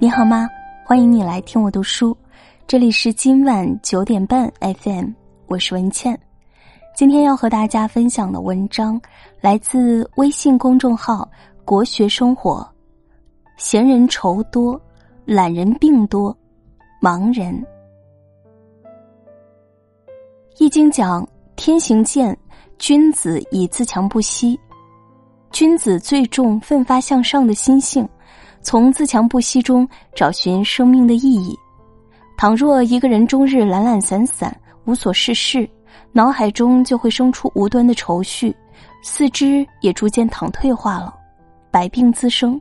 你好吗？欢迎你来听我读书，这里是今晚九点半 FM，我是文倩。今天要和大家分享的文章来自微信公众号“国学生活”。闲人愁多，懒人病多，盲人。易经讲天行健，君子以自强不息。君子最重奋发向上的心性。从自强不息中找寻生命的意义。倘若一个人终日懒懒散散、无所事事，脑海中就会生出无端的愁绪，四肢也逐渐躺退化了，百病滋生。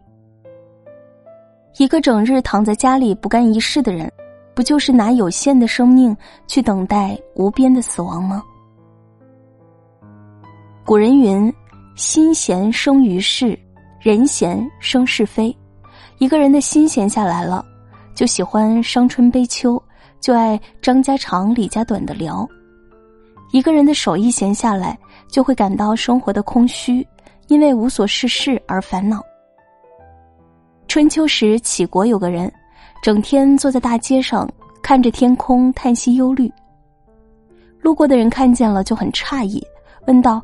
一个整日躺在家里不干一事的人，不就是拿有限的生命去等待无边的死亡吗？古人云：“心闲生于事，人闲生是非。”一个人的心闲下来了，就喜欢伤春悲秋，就爱张家长李家短的聊；一个人的手一闲下来，就会感到生活的空虚，因为无所事事而烦恼。春秋时，杞国有个人，整天坐在大街上看着天空叹息忧虑。路过的人看见了就很诧异，问道：“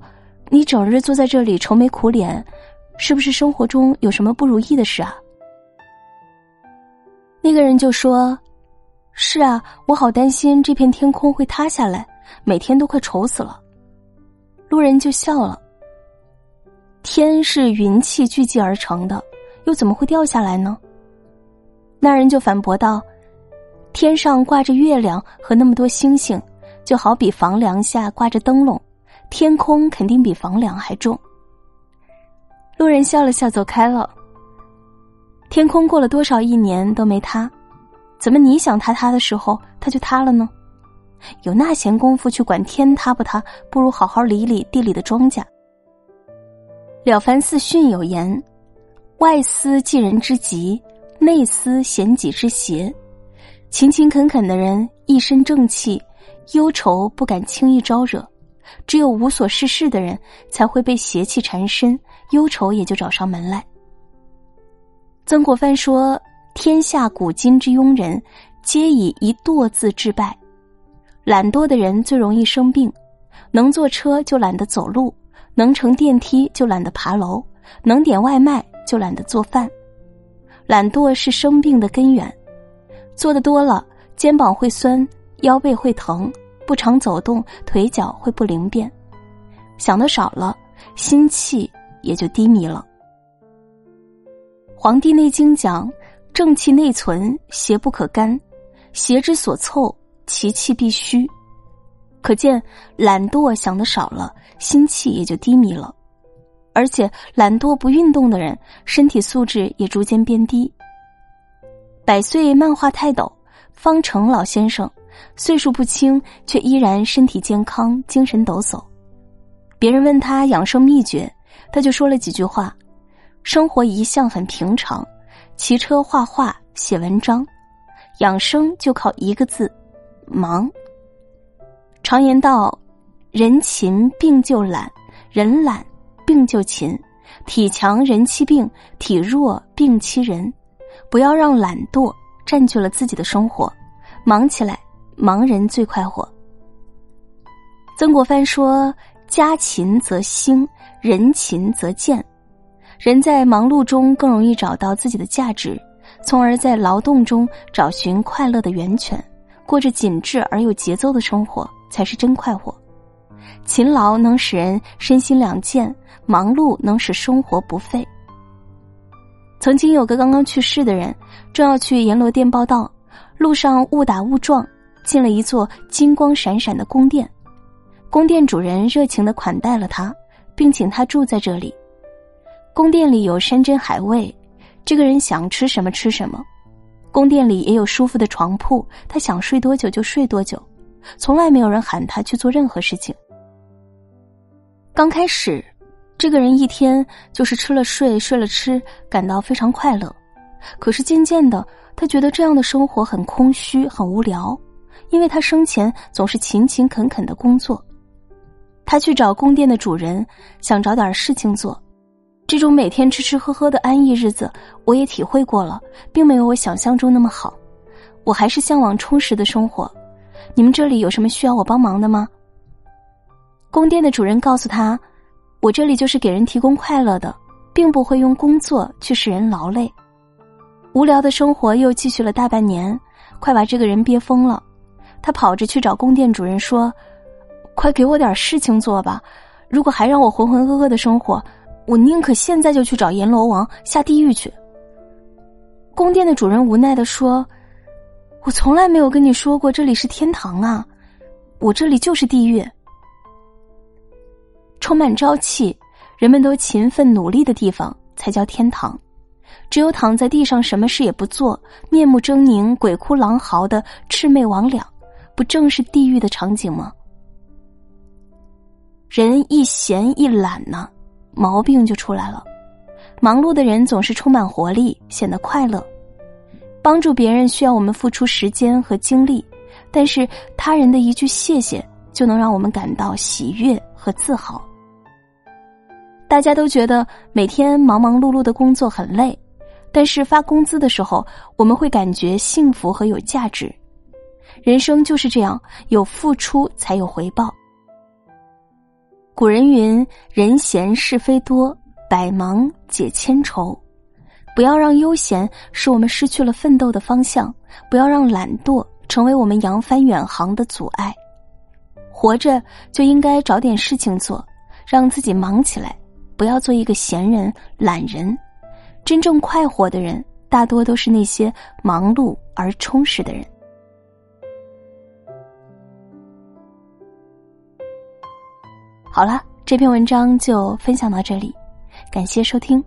你整日坐在这里愁眉苦脸，是不是生活中有什么不如意的事啊？”那个人就说：“是啊，我好担心这片天空会塌下来，每天都快愁死了。”路人就笑了：“天是云气聚集而成的，又怎么会掉下来呢？”那人就反驳道：“天上挂着月亮和那么多星星，就好比房梁下挂着灯笼，天空肯定比房梁还重。”路人笑了笑，走开了。天空过了多少亿年都没塌，怎么你想塌塌的时候它就塌了呢？有那闲工夫去管天塌不塌，不如好好理理地里的庄稼。《了凡四训》有言：“外思济人之急，内思贤己之邪。”勤勤恳恳的人一身正气，忧愁不敢轻易招惹；只有无所事事的人才会被邪气缠身，忧愁也就找上门来。曾国藩说：“天下古今之庸人，皆以一惰字致败。懒惰的人最容易生病，能坐车就懒得走路，能乘电梯就懒得爬楼，能点外卖就懒得做饭。懒惰是生病的根源。做的多了，肩膀会酸，腰背会疼，不常走动，腿脚会不灵便。想的少了，心气也就低迷了。”《黄帝内经》讲：“正气内存，邪不可干；邪之所凑，其气必虚。”可见懒惰想的少了，心气也就低迷了。而且懒惰不运动的人，身体素质也逐渐变低。百岁漫画泰斗方成老先生，岁数不轻，却依然身体健康，精神抖擞。别人问他养生秘诀，他就说了几句话。生活一向很平常，骑车、画画、写文章，养生就靠一个字：忙。常言道：“人勤病就懒，人懒病就勤，体强人欺病，体弱病欺人。”不要让懒惰占据了自己的生活，忙起来，忙人最快活。曾国藩说：“家勤则兴，人勤则健。”人在忙碌中更容易找到自己的价值，从而在劳动中找寻快乐的源泉，过着紧致而有节奏的生活才是真快活。勤劳能使人身心两健，忙碌能使生活不废。曾经有个刚刚去世的人，正要去阎罗殿报道，路上误打误撞进了一座金光闪闪的宫殿，宫殿主人热情的款待了他，并请他住在这里。宫殿里有山珍海味，这个人想吃什么吃什么。宫殿里也有舒服的床铺，他想睡多久就睡多久，从来没有人喊他去做任何事情。刚开始，这个人一天就是吃了睡，睡了吃，感到非常快乐。可是渐渐的，他觉得这样的生活很空虚、很无聊，因为他生前总是勤勤恳恳的工作。他去找宫殿的主人，想找点事情做。这种每天吃吃喝喝的安逸日子，我也体会过了，并没有我想象中那么好。我还是向往充实的生活。你们这里有什么需要我帮忙的吗？宫殿的主人告诉他：“我这里就是给人提供快乐的，并不会用工作去使人劳累。”无聊的生活又继续了大半年，快把这个人憋疯了。他跑着去找宫殿主人说：“快给我点事情做吧！如果还让我浑浑噩噩的生活，我宁可现在就去找阎罗王下地狱去。”宫殿的主人无奈的说：“我从来没有跟你说过这里是天堂啊，我这里就是地狱。”充满朝气，人们都勤奋努力的地方才叫天堂。只有躺在地上什么事也不做，面目狰狞、鬼哭狼嚎的魑魅魍魉，不正是地狱的场景吗？人一闲一懒呢，毛病就出来了。忙碌的人总是充满活力，显得快乐。帮助别人需要我们付出时间和精力，但是他人的一句谢谢就能让我们感到喜悦和自豪。大家都觉得每天忙忙碌碌的工作很累，但是发工资的时候，我们会感觉幸福和有价值。人生就是这样，有付出才有回报。古人云：“人闲是非多，百忙解千愁。”不要让悠闲使我们失去了奋斗的方向，不要让懒惰成为我们扬帆远航的阻碍。活着就应该找点事情做，让自己忙起来。不要做一个闲人、懒人，真正快活的人，大多都是那些忙碌而充实的人。好了，这篇文章就分享到这里，感谢收听。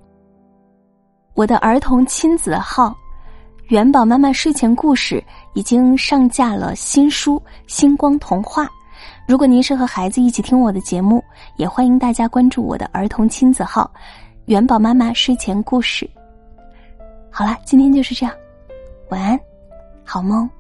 我的儿童亲子号“元宝妈妈睡前故事”已经上架了新书《星光童话》。如果您是和孩子一起听我的节目，也欢迎大家关注我的儿童亲子号“元宝妈妈睡前故事”。好了，今天就是这样，晚安，好梦。